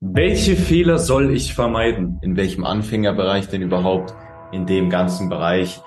Welche Fehler soll ich vermeiden? In welchem Anfängerbereich denn überhaupt? In dem ganzen Bereich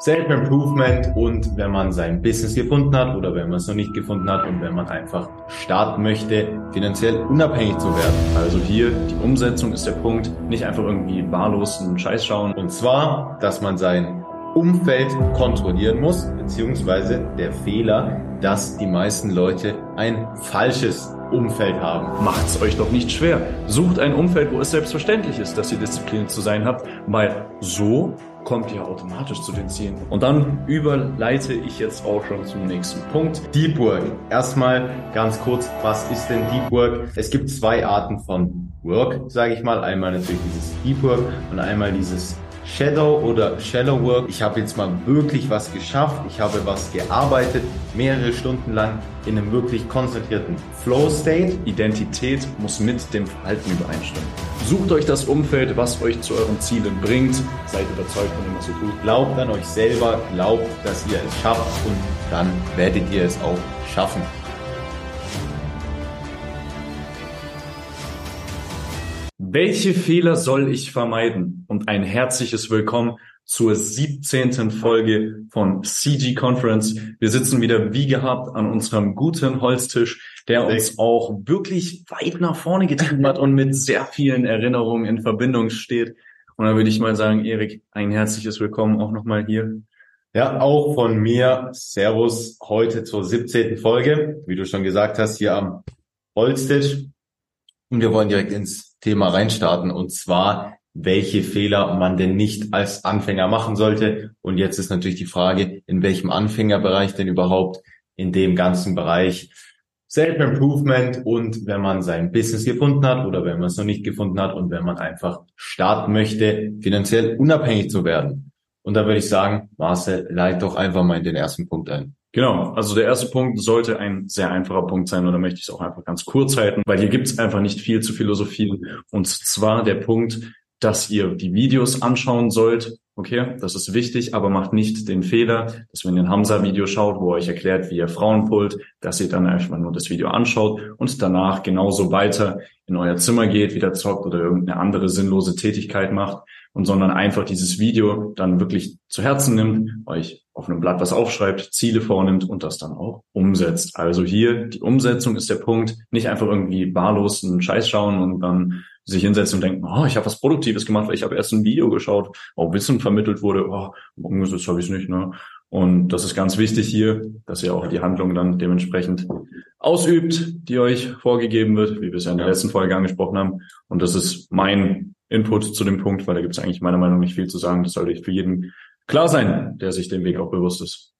Self-Improvement und wenn man sein Business gefunden hat oder wenn man es noch nicht gefunden hat und wenn man einfach starten möchte, finanziell unabhängig zu werden. Also hier, die Umsetzung ist der Punkt. Nicht einfach irgendwie wahllos einen Scheiß schauen. Und zwar, dass man sein Umfeld kontrollieren muss, beziehungsweise der Fehler, dass die meisten Leute ein falsches Umfeld haben. Macht's euch doch nicht schwer. Sucht ein Umfeld, wo es selbstverständlich ist, dass ihr diszipliniert zu sein habt, weil so kommt ihr automatisch zu den Zielen. Und dann überleite ich jetzt auch schon zum nächsten Punkt. Deep Work. Erstmal ganz kurz, was ist denn Deep Work? Es gibt zwei Arten von Work, sage ich mal. Einmal natürlich dieses Deep Work und einmal dieses Shadow oder Shallow Work. Ich habe jetzt mal wirklich was geschafft. Ich habe was gearbeitet, mehrere Stunden lang in einem wirklich konzentrierten Flow State. Identität muss mit dem Verhalten übereinstimmen. Sucht euch das Umfeld, was euch zu euren Zielen bringt. Seid überzeugt von dem, was ihr tut. Glaubt an euch selber, glaubt, dass ihr es schafft und dann werdet ihr es auch schaffen. Welche Fehler soll ich vermeiden? Und ein herzliches Willkommen zur 17. Folge von CG Conference. Wir sitzen wieder wie gehabt an unserem guten Holztisch, der uns auch wirklich weit nach vorne getrieben hat und mit sehr vielen Erinnerungen in Verbindung steht. Und dann würde ich mal sagen, Erik, ein herzliches Willkommen auch nochmal hier. Ja, auch von mir. Servus heute zur 17. Folge. Wie du schon gesagt hast, hier am Holztisch. Und wir wollen direkt ins Thema reinstarten und zwar, welche Fehler man denn nicht als Anfänger machen sollte. Und jetzt ist natürlich die Frage, in welchem Anfängerbereich denn überhaupt in dem ganzen Bereich Self-Improvement und wenn man sein Business gefunden hat oder wenn man es noch nicht gefunden hat und wenn man einfach starten möchte, finanziell unabhängig zu werden. Und da würde ich sagen, Marcel, leit doch einfach mal in den ersten Punkt ein. Genau, also der erste Punkt sollte ein sehr einfacher Punkt sein oder möchte ich es auch einfach ganz kurz halten, weil hier gibt es einfach nicht viel zu philosophieren. Und zwar der Punkt, dass ihr die Videos anschauen sollt. Okay, das ist wichtig, aber macht nicht den Fehler, dass wenn ihr ein Hamza-Video schaut, wo euch erklärt, wie ihr Frauen pullt, dass ihr dann einfach nur das Video anschaut und danach genauso weiter in euer Zimmer geht, wieder zockt oder irgendeine andere sinnlose Tätigkeit macht und sondern einfach dieses Video dann wirklich zu Herzen nimmt, euch auf einem Blatt was aufschreibt, Ziele vornimmt und das dann auch umsetzt. Also hier die Umsetzung ist der Punkt, nicht einfach irgendwie wahllos einen Scheiß schauen und dann sich hinsetzen und denken, oh, ich habe was Produktives gemacht, weil ich habe erst ein Video geschaut, wo Wissen vermittelt wurde, oh, umgesetzt habe ich nicht, ne? Und das ist ganz wichtig hier, dass ihr auch die Handlung dann dementsprechend ausübt, die euch vorgegeben wird, wie wir es ja in der letzten Folge angesprochen haben. Und das ist mein Input zu dem Punkt, weil da gibt es eigentlich meiner Meinung nach nicht viel zu sagen. Das sollte für jeden klar sein, der sich dem Weg auch bewusst ist.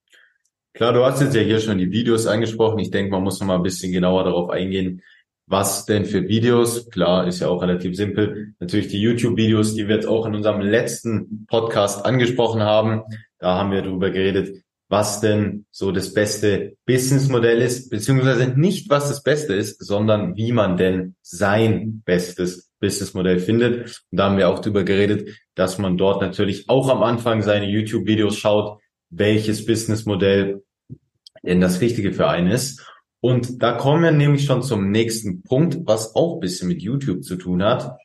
Klar, du hast jetzt ja hier schon die Videos angesprochen. Ich denke, man muss noch mal ein bisschen genauer darauf eingehen, was denn für Videos? Klar, ist ja auch relativ simpel. Natürlich die YouTube-Videos, die wir jetzt auch in unserem letzten Podcast angesprochen haben. Da haben wir darüber geredet, was denn so das beste Businessmodell ist, beziehungsweise nicht, was das Beste ist, sondern wie man denn sein bestes Businessmodell findet. Und da haben wir auch drüber geredet, dass man dort natürlich auch am Anfang seine YouTube-Videos schaut, welches Businessmodell denn das Richtige für einen ist. Und da kommen wir nämlich schon zum nächsten Punkt, was auch bisschen mit YouTube zu tun hat,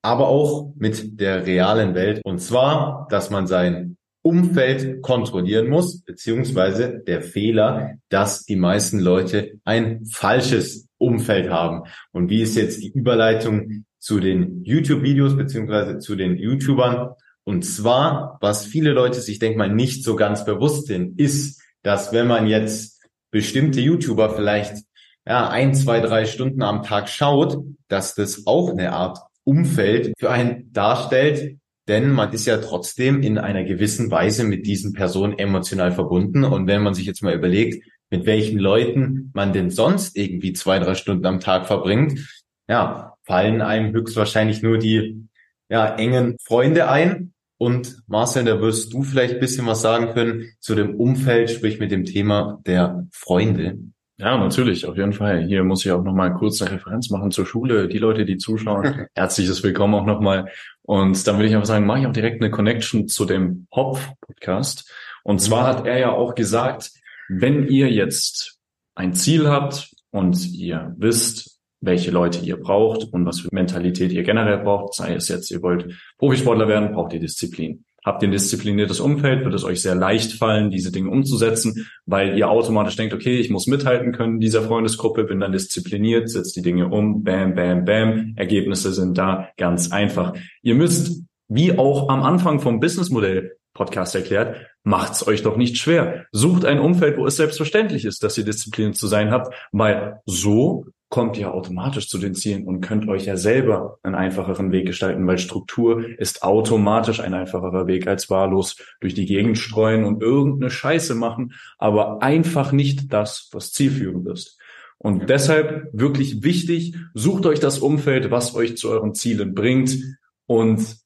aber auch mit der realen Welt. Und zwar, dass man sein Umfeld kontrollieren muss, beziehungsweise der Fehler, dass die meisten Leute ein falsches Umfeld haben. Und wie ist jetzt die Überleitung zu den YouTube-Videos, beziehungsweise zu den YouTubern? Und zwar, was viele Leute sich, denke mal, nicht so ganz bewusst sind, ist, dass wenn man jetzt bestimmte YouTuber vielleicht ja, ein, zwei, drei Stunden am Tag schaut, dass das auch eine Art Umfeld für einen darstellt, denn man ist ja trotzdem in einer gewissen Weise mit diesen Personen emotional verbunden. Und wenn man sich jetzt mal überlegt, mit welchen Leuten man denn sonst irgendwie zwei, drei Stunden am Tag verbringt, ja, fallen einem höchstwahrscheinlich nur die ja, engen Freunde ein. Und Marcel, da wirst du vielleicht ein bisschen was sagen können zu dem Umfeld, sprich mit dem Thema der Freunde. Ja, natürlich, auf jeden Fall. Hier muss ich auch nochmal kurz eine Referenz machen zur Schule. Die Leute, die zuschauen, herzliches Willkommen auch nochmal. Und dann würde ich einfach sagen, mache ich auch direkt eine Connection zu dem Hopf-Podcast. Und zwar hat er ja auch gesagt, wenn ihr jetzt ein Ziel habt und ihr wisst, welche Leute ihr braucht und was für Mentalität ihr generell braucht. Sei es jetzt, ihr wollt Profisportler werden, braucht ihr Disziplin. Habt ihr ein diszipliniertes Umfeld, wird es euch sehr leicht fallen, diese Dinge umzusetzen, weil ihr automatisch denkt, okay, ich muss mithalten können dieser Freundesgruppe, bin dann diszipliniert, setzt die Dinge um, bam, bam, bam, Ergebnisse sind da, ganz einfach. Ihr müsst, wie auch am Anfang vom Businessmodell Podcast erklärt, macht's euch doch nicht schwer. Sucht ein Umfeld, wo es selbstverständlich ist, dass ihr diszipliniert zu sein habt, weil so kommt ihr automatisch zu den Zielen und könnt euch ja selber einen einfacheren Weg gestalten, weil Struktur ist automatisch ein einfacherer Weg als wahllos durch die Gegend streuen und irgendeine Scheiße machen, aber einfach nicht das, was zielführend ist. Und deshalb wirklich wichtig, sucht euch das Umfeld, was euch zu euren Zielen bringt und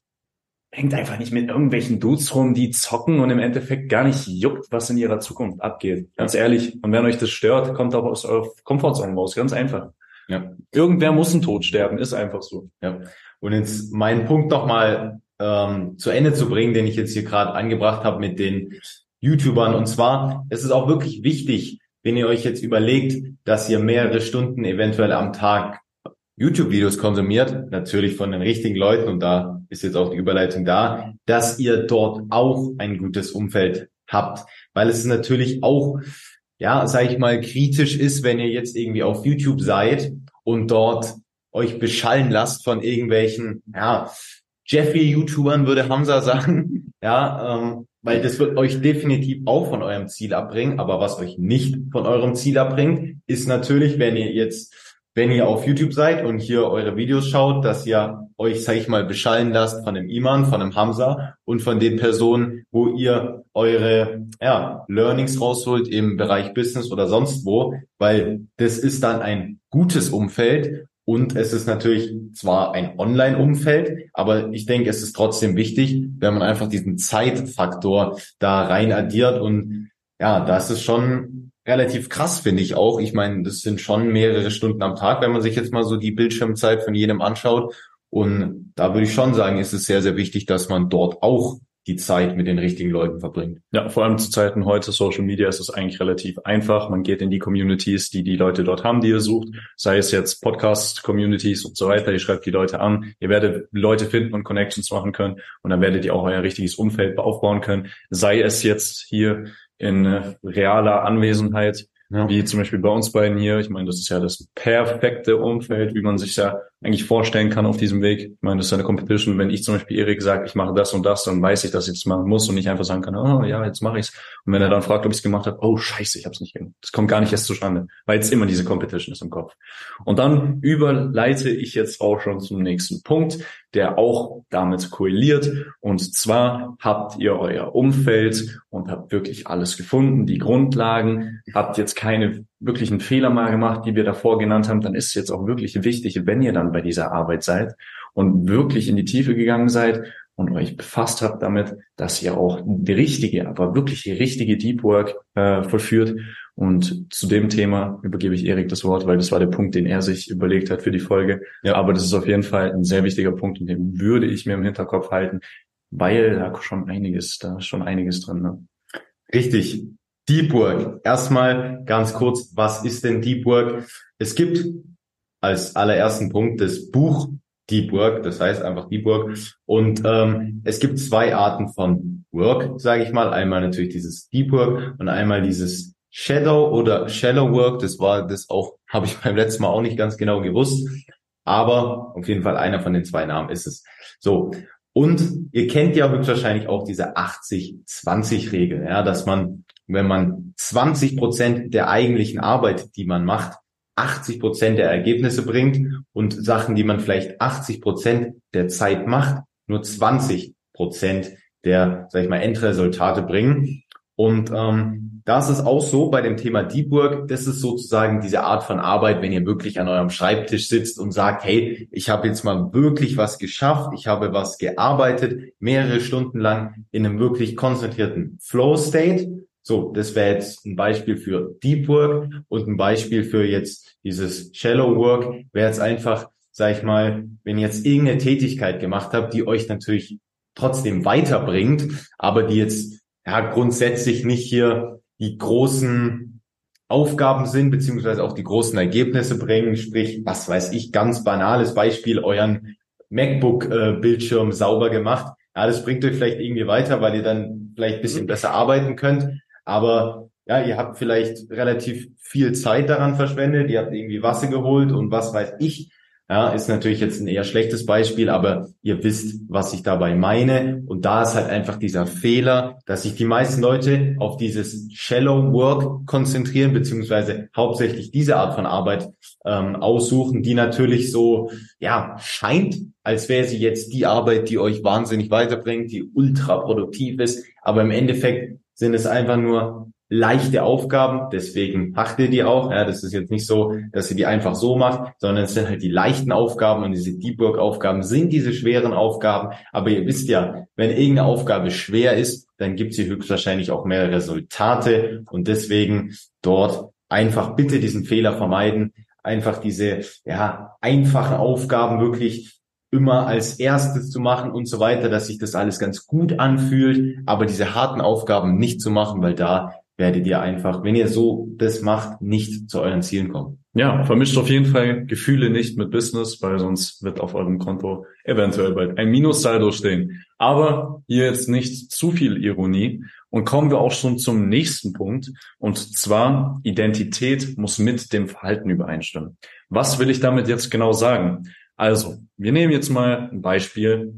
hängt einfach nicht mit irgendwelchen Dudes rum, die zocken und im Endeffekt gar nicht juckt, was in ihrer Zukunft abgeht. Ganz ehrlich. Und wenn euch das stört, kommt auch aus eurer Komfortzone raus. Ganz einfach. Ja. Irgendwer muss ein Tod sterben, ist einfach so. Ja. Und jetzt meinen Punkt nochmal ähm, zu Ende zu bringen, den ich jetzt hier gerade angebracht habe mit den YouTubern. Und zwar, es ist auch wirklich wichtig, wenn ihr euch jetzt überlegt, dass ihr mehrere Stunden eventuell am Tag YouTube-Videos konsumiert, natürlich von den richtigen Leuten, und da ist jetzt auch die Überleitung da, dass ihr dort auch ein gutes Umfeld habt. Weil es natürlich auch, ja, sag ich mal, kritisch ist, wenn ihr jetzt irgendwie auf YouTube seid und dort euch beschallen lasst von irgendwelchen, ja, Jeffrey-YouTubern würde Hamza sagen, ja, ähm, weil das wird euch definitiv auch von eurem Ziel abbringen, aber was euch nicht von eurem Ziel abbringt, ist natürlich, wenn ihr jetzt wenn ihr auf YouTube seid und hier eure Videos schaut, dass ihr euch, sag ich mal, beschallen lasst von dem Iman, von dem Hamza und von den Personen, wo ihr eure ja, Learnings rausholt im Bereich Business oder sonst wo, weil das ist dann ein gutes Umfeld und es ist natürlich zwar ein Online-Umfeld, aber ich denke, es ist trotzdem wichtig, wenn man einfach diesen Zeitfaktor da rein addiert und ja, das ist schon relativ krass, finde ich auch. Ich meine, das sind schon mehrere Stunden am Tag, wenn man sich jetzt mal so die Bildschirmzeit von jedem anschaut. Und da würde ich schon sagen, ist es sehr, sehr wichtig, dass man dort auch die Zeit mit den richtigen Leuten verbringt. Ja, vor allem zu Zeiten heute Social Media ist es eigentlich relativ einfach. Man geht in die Communities, die die Leute dort haben, die ihr sucht, sei es jetzt Podcast-Communities und so weiter. Ihr schreibt die Leute an. Ihr werdet Leute finden und Connections machen können und dann werdet ihr auch euer richtiges Umfeld aufbauen können. Sei es jetzt hier in äh, realer Anwesenheit, ja. wie zum Beispiel bei uns beiden hier. Ich meine, das ist ja das perfekte Umfeld, wie man sich ja eigentlich vorstellen kann auf diesem Weg. Ich meine, das ist eine Competition. Wenn ich zum Beispiel Erik sage, ich mache das und das, dann weiß ich, dass ich das machen muss und nicht einfach sagen kann, oh ja, jetzt mache ich's. Und wenn er dann fragt, ob ich es gemacht habe, oh scheiße, ich habe es nicht gemacht. Das kommt gar nicht erst zustande, weil jetzt immer diese Competition ist im Kopf. Und dann überleite ich jetzt auch schon zum nächsten Punkt, der auch damit korreliert. Und zwar habt ihr euer Umfeld und habt wirklich alles gefunden, die Grundlagen, habt jetzt keine wirklichen Fehler mal gemacht, die wir davor genannt haben, dann ist es jetzt auch wirklich wichtig, wenn ihr dann bei dieser Arbeit seid und wirklich in die Tiefe gegangen seid und euch befasst habt damit, dass ihr auch die richtige, aber wirklich die richtige Deep Work äh, vollführt. Und zu dem Thema übergebe ich Erik das Wort, weil das war der Punkt, den er sich überlegt hat für die Folge. Ja. Aber das ist auf jeden Fall ein sehr wichtiger Punkt und den würde ich mir im Hinterkopf halten, weil da schon einiges, da ist schon einiges drin. Ne? Richtig. Deep Work. Erstmal ganz kurz, was ist denn Deep Work? Es gibt als allerersten Punkt das Buch Deep Work, das heißt einfach Deep Work. Und ähm, es gibt zwei Arten von Work, sage ich mal. Einmal natürlich dieses Deep Work und einmal dieses Shadow oder Shallow Work. Das war das auch, habe ich beim letzten Mal auch nicht ganz genau gewusst. Aber auf jeden Fall einer von den zwei Namen ist es. So. Und ihr kennt ja höchstwahrscheinlich auch diese 80-20-Regel, ja, dass man wenn man 20 Prozent der eigentlichen Arbeit, die man macht, 80 Prozent der Ergebnisse bringt und Sachen, die man vielleicht 80 Prozent der Zeit macht, nur 20 Prozent der, sag ich mal, Endresultate bringen. Und ähm, das ist auch so bei dem Thema Deep Work. Das ist sozusagen diese Art von Arbeit, wenn ihr wirklich an eurem Schreibtisch sitzt und sagt, hey, ich habe jetzt mal wirklich was geschafft, ich habe was gearbeitet, mehrere Stunden lang in einem wirklich konzentrierten Flow State so, das wäre jetzt ein Beispiel für Deep Work und ein Beispiel für jetzt dieses Shallow Work wäre jetzt einfach, sag ich mal, wenn ihr jetzt irgendeine Tätigkeit gemacht habt, die euch natürlich trotzdem weiterbringt, aber die jetzt ja grundsätzlich nicht hier die großen Aufgaben sind, beziehungsweise auch die großen Ergebnisse bringen. Sprich, was weiß ich, ganz banales Beispiel, euren MacBook-Bildschirm sauber gemacht. Ja, das bringt euch vielleicht irgendwie weiter, weil ihr dann vielleicht ein bisschen mhm. besser arbeiten könnt. Aber ja, ihr habt vielleicht relativ viel Zeit daran verschwendet, ihr habt irgendwie Wasser geholt und was weiß ich. Ja, ist natürlich jetzt ein eher schlechtes Beispiel, aber ihr wisst, was ich dabei meine. Und da ist halt einfach dieser Fehler, dass sich die meisten Leute auf dieses Shallow Work konzentrieren, beziehungsweise hauptsächlich diese Art von Arbeit ähm, aussuchen, die natürlich so, ja, scheint, als wäre sie jetzt die Arbeit, die euch wahnsinnig weiterbringt, die ultra produktiv ist. Aber im Endeffekt sind es einfach nur leichte Aufgaben, deswegen macht ihr die auch. Ja, das ist jetzt nicht so, dass ihr die einfach so macht, sondern es sind halt die leichten Aufgaben und diese Deep Work Aufgaben sind diese schweren Aufgaben. Aber ihr wisst ja, wenn irgendeine Aufgabe schwer ist, dann gibt sie höchstwahrscheinlich auch mehr Resultate und deswegen dort einfach bitte diesen Fehler vermeiden, einfach diese ja einfachen Aufgaben wirklich immer als erstes zu machen und so weiter, dass sich das alles ganz gut anfühlt, aber diese harten Aufgaben nicht zu machen, weil da werdet ihr einfach, wenn ihr so das macht, nicht zu euren Zielen kommen. Ja, vermischt auf jeden Fall Gefühle nicht mit Business, weil sonst wird auf eurem Konto eventuell bald ein Minussaldo stehen. Aber hier jetzt nicht zu viel Ironie und kommen wir auch schon zum nächsten Punkt. Und zwar Identität muss mit dem Verhalten übereinstimmen. Was will ich damit jetzt genau sagen? Also, wir nehmen jetzt mal ein Beispiel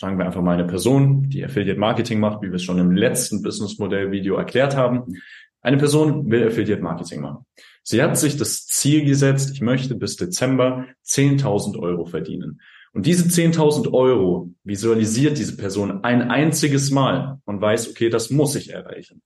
sagen wir einfach mal eine Person, die Affiliate Marketing macht, wie wir es schon im letzten Business Modell Video erklärt haben. Eine Person will Affiliate Marketing machen. Sie hat sich das Ziel gesetzt, ich möchte bis Dezember 10.000 Euro verdienen. Und diese 10.000 Euro visualisiert diese Person ein einziges Mal und weiß, okay, das muss ich erreichen.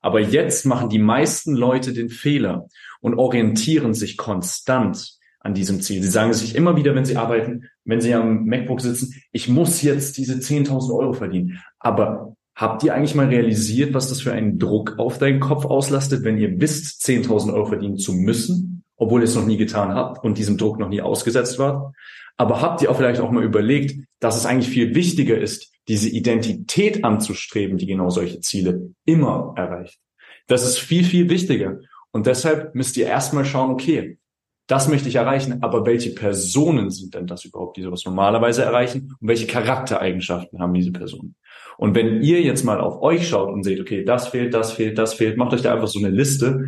Aber jetzt machen die meisten Leute den Fehler und orientieren sich konstant an diesem Ziel. Sie sagen sich immer wieder, wenn sie arbeiten, wenn sie am MacBook sitzen, ich muss jetzt diese 10.000 Euro verdienen. Aber habt ihr eigentlich mal realisiert, was das für einen Druck auf deinen Kopf auslastet, wenn ihr wisst, 10.000 Euro verdienen zu müssen, obwohl ihr es noch nie getan habt und diesem Druck noch nie ausgesetzt wart? Aber habt ihr auch vielleicht auch mal überlegt, dass es eigentlich viel wichtiger ist, diese Identität anzustreben, die genau solche Ziele immer erreicht? Das ist viel, viel wichtiger. Und deshalb müsst ihr erstmal schauen, okay, das möchte ich erreichen, aber welche Personen sind denn das überhaupt, die sowas normalerweise erreichen und welche Charaktereigenschaften haben diese Personen? Und wenn ihr jetzt mal auf euch schaut und seht, okay, das fehlt, das fehlt, das fehlt, macht euch da einfach so eine Liste,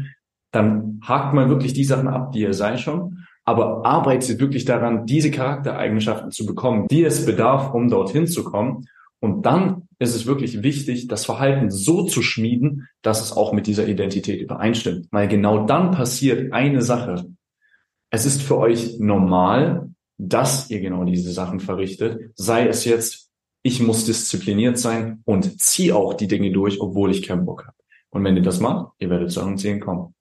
dann hakt mal wirklich die Sachen ab, die ihr seid schon, aber arbeitet wirklich daran, diese Charaktereigenschaften zu bekommen, die es bedarf, um dorthin zu kommen. Und dann ist es wirklich wichtig, das Verhalten so zu schmieden, dass es auch mit dieser Identität übereinstimmt. Weil genau dann passiert eine Sache, es ist für euch normal, dass ihr genau diese Sachen verrichtet. Sei es jetzt, ich muss diszipliniert sein und ziehe auch die Dinge durch, obwohl ich keinen Bock habe. Und wenn ihr das macht, ihr werdet zu euren Zielen kommen.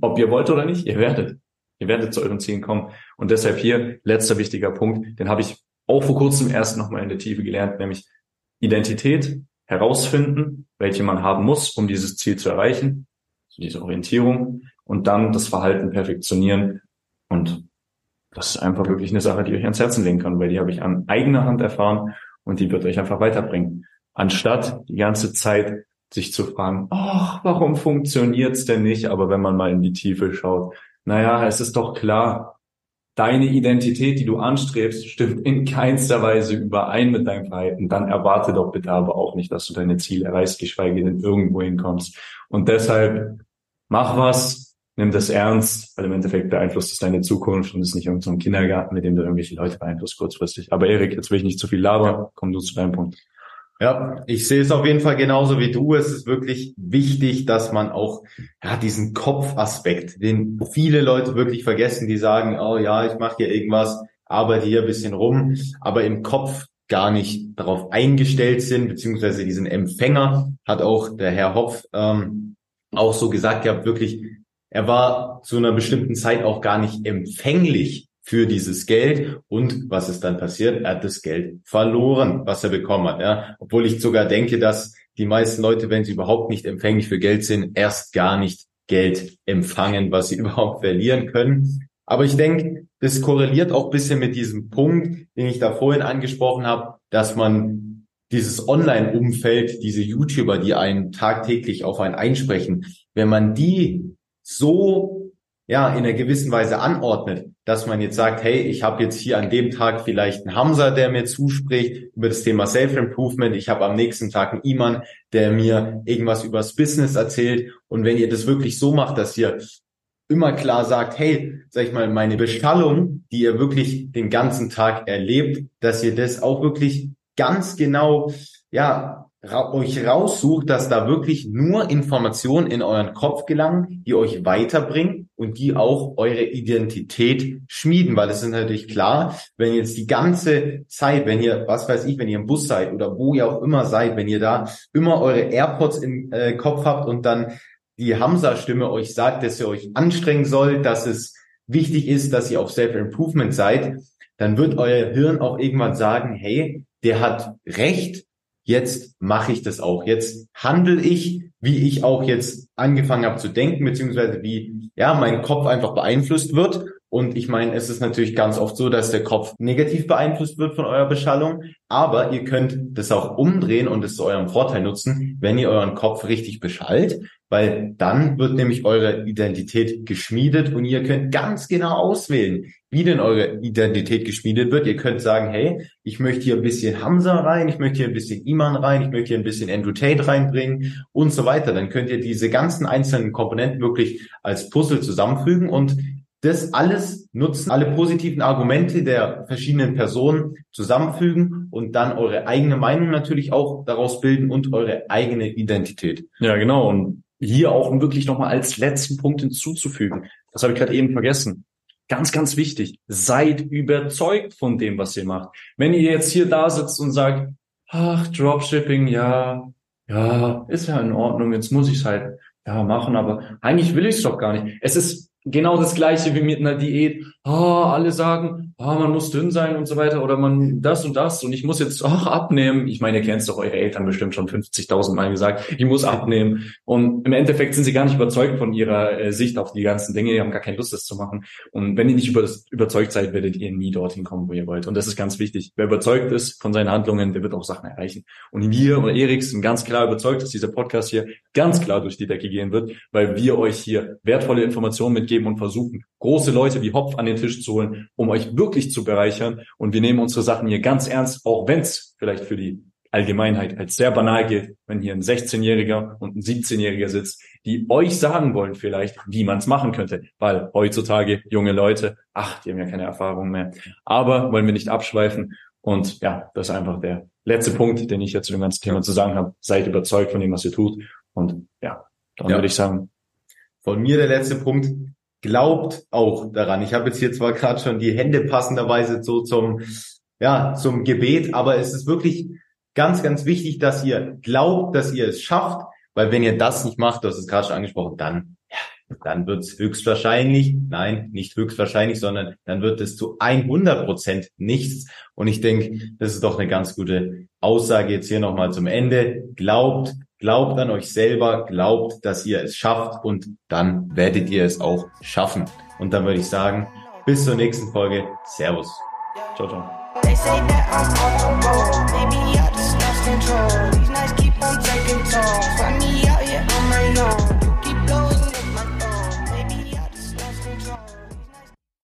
Ob ihr wollt oder nicht, ihr werdet. Ihr werdet zu euren Zielen kommen. Und deshalb hier letzter wichtiger Punkt, den habe ich auch vor kurzem erst nochmal in der Tiefe gelernt, nämlich Identität herausfinden, welche man haben muss, um dieses Ziel zu erreichen, diese Orientierung und dann das Verhalten perfektionieren und das ist einfach wirklich eine Sache, die euch ans Herzen legen kann, weil die habe ich an eigener Hand erfahren und die wird euch einfach weiterbringen. Anstatt die ganze Zeit sich zu fragen, ach, warum funktioniert's denn nicht? Aber wenn man mal in die Tiefe schaut, naja, es ist doch klar, deine Identität, die du anstrebst, stimmt in keinster Weise überein mit deinem Verhalten. Dann erwarte doch bitte aber auch nicht, dass du deine Ziele erreichst, geschweige denn irgendwo hinkommst. Und deshalb mach was, nimm das ernst, weil im Endeffekt beeinflusst es deine Zukunft und ist nicht irgendein so Kindergarten, mit dem du irgendwelche Leute beeinflusst kurzfristig. Aber Erik, jetzt will ich nicht zu viel labern, komm du zu deinem Punkt. Ja, ich sehe es auf jeden Fall genauso wie du. Es ist wirklich wichtig, dass man auch ja, diesen Kopfaspekt, den viele Leute wirklich vergessen, die sagen, oh ja, ich mache hier irgendwas, arbeite hier ein bisschen rum, aber im Kopf gar nicht darauf eingestellt sind, beziehungsweise diesen Empfänger hat auch der Herr Hopf ähm, auch so gesagt gehabt, wirklich er war zu einer bestimmten Zeit auch gar nicht empfänglich für dieses Geld. Und was ist dann passiert? Er hat das Geld verloren, was er bekommen hat. Ja? Obwohl ich sogar denke, dass die meisten Leute, wenn sie überhaupt nicht empfänglich für Geld sind, erst gar nicht Geld empfangen, was sie überhaupt verlieren können. Aber ich denke, das korreliert auch bisschen mit diesem Punkt, den ich da vorhin angesprochen habe, dass man dieses Online-Umfeld, diese YouTuber, die einen tagtäglich auf einen einsprechen, wenn man die so ja in einer gewissen Weise anordnet, dass man jetzt sagt, hey, ich habe jetzt hier an dem Tag vielleicht einen Hamza, der mir zuspricht über das Thema Self-Improvement. Ich habe am nächsten Tag einen Iman, der mir irgendwas übers Business erzählt. Und wenn ihr das wirklich so macht, dass ihr immer klar sagt, hey, sag ich mal, meine Beschallung, die ihr wirklich den ganzen Tag erlebt, dass ihr das auch wirklich ganz genau, ja, ra euch raussucht, dass da wirklich nur Informationen in euren Kopf gelangen, die euch weiterbringen und die auch eure Identität schmieden, weil es ist natürlich klar, wenn jetzt die ganze Zeit, wenn ihr, was weiß ich, wenn ihr im Bus seid oder wo ihr auch immer seid, wenn ihr da immer eure AirPods im äh, Kopf habt und dann die Hamza-Stimme euch sagt, dass ihr euch anstrengen sollt, dass es wichtig ist, dass ihr auf Self-Improvement seid, dann wird euer Hirn auch irgendwann sagen, hey, der hat recht, jetzt mache ich das auch. Jetzt handle ich, wie ich auch jetzt angefangen habe zu denken, beziehungsweise wie ja mein Kopf einfach beeinflusst wird. Und ich meine, es ist natürlich ganz oft so, dass der Kopf negativ beeinflusst wird von eurer Beschallung, aber ihr könnt das auch umdrehen und es zu eurem Vorteil nutzen, wenn ihr euren Kopf richtig beschallt, weil dann wird nämlich eure Identität geschmiedet und ihr könnt ganz genau auswählen, wie denn eure Identität geschmiedet wird. Ihr könnt sagen, hey, ich möchte hier ein bisschen Hamza rein, ich möchte hier ein bisschen Iman rein, ich möchte hier ein bisschen Andrew Tate reinbringen und so weiter. Dann könnt ihr diese ganzen einzelnen Komponenten wirklich als Puzzle zusammenfügen und das alles nutzen, alle positiven Argumente der verschiedenen Personen zusammenfügen und dann eure eigene Meinung natürlich auch daraus bilden und eure eigene Identität. Ja, genau. Und hier auch wirklich nochmal als letzten Punkt hinzuzufügen. Das habe ich gerade eben vergessen. Ganz, ganz wichtig. Seid überzeugt von dem, was ihr macht. Wenn ihr jetzt hier da sitzt und sagt, ach, Dropshipping, ja, ja, ist ja in Ordnung, jetzt muss ich es halt ja machen, aber eigentlich will ich es doch gar nicht. Es ist genau das gleiche wie mit einer Diät. Oh, alle sagen, oh, man muss dünn sein und so weiter oder man das und das und ich muss jetzt auch abnehmen. Ich meine, ihr kennt doch eure Eltern bestimmt schon 50.000 Mal gesagt, ich muss abnehmen. Und im Endeffekt sind sie gar nicht überzeugt von ihrer äh, Sicht auf die ganzen Dinge. Die haben gar keine Lust, das zu machen. Und wenn ihr nicht über überzeugt seid, werdet ihr nie dorthin kommen, wo ihr wollt. Und das ist ganz wichtig. Wer überzeugt ist von seinen Handlungen, der wird auch Sachen erreichen. Und wir oder Erik sind ganz klar überzeugt, dass dieser Podcast hier ganz klar durch die Decke gehen wird, weil wir euch hier wertvolle Informationen mitgeben und versuchen, große Leute wie Hopf an den Tisch zu holen, um euch wirklich zu bereichern. Und wir nehmen unsere Sachen hier ganz ernst, auch wenn es vielleicht für die Allgemeinheit als sehr banal gilt, wenn hier ein 16-Jähriger und ein 17-Jähriger sitzt, die euch sagen wollen vielleicht, wie man es machen könnte. Weil heutzutage junge Leute, ach, die haben ja keine Erfahrung mehr. Aber wollen wir nicht abschweifen. Und ja, das ist einfach der letzte Punkt, den ich jetzt zu dem ganzen Thema zu sagen habe. Seid überzeugt von dem, was ihr tut. Und ja, dann ja. würde ich sagen. Von mir der letzte Punkt glaubt auch daran. Ich habe jetzt hier zwar gerade schon die Hände passenderweise so zum, ja, zum Gebet, aber es ist wirklich ganz, ganz wichtig, dass ihr glaubt, dass ihr es schafft, weil wenn ihr das nicht macht, du hast es gerade schon angesprochen, dann, ja, dann wird es höchstwahrscheinlich, nein, nicht höchstwahrscheinlich, sondern dann wird es zu 100 Prozent nichts. Und ich denke, das ist doch eine ganz gute Aussage jetzt hier nochmal zum Ende. Glaubt, Glaubt an euch selber, glaubt, dass ihr es schafft und dann werdet ihr es auch schaffen. Und dann würde ich sagen, bis zur nächsten Folge. Servus. Ciao, ciao.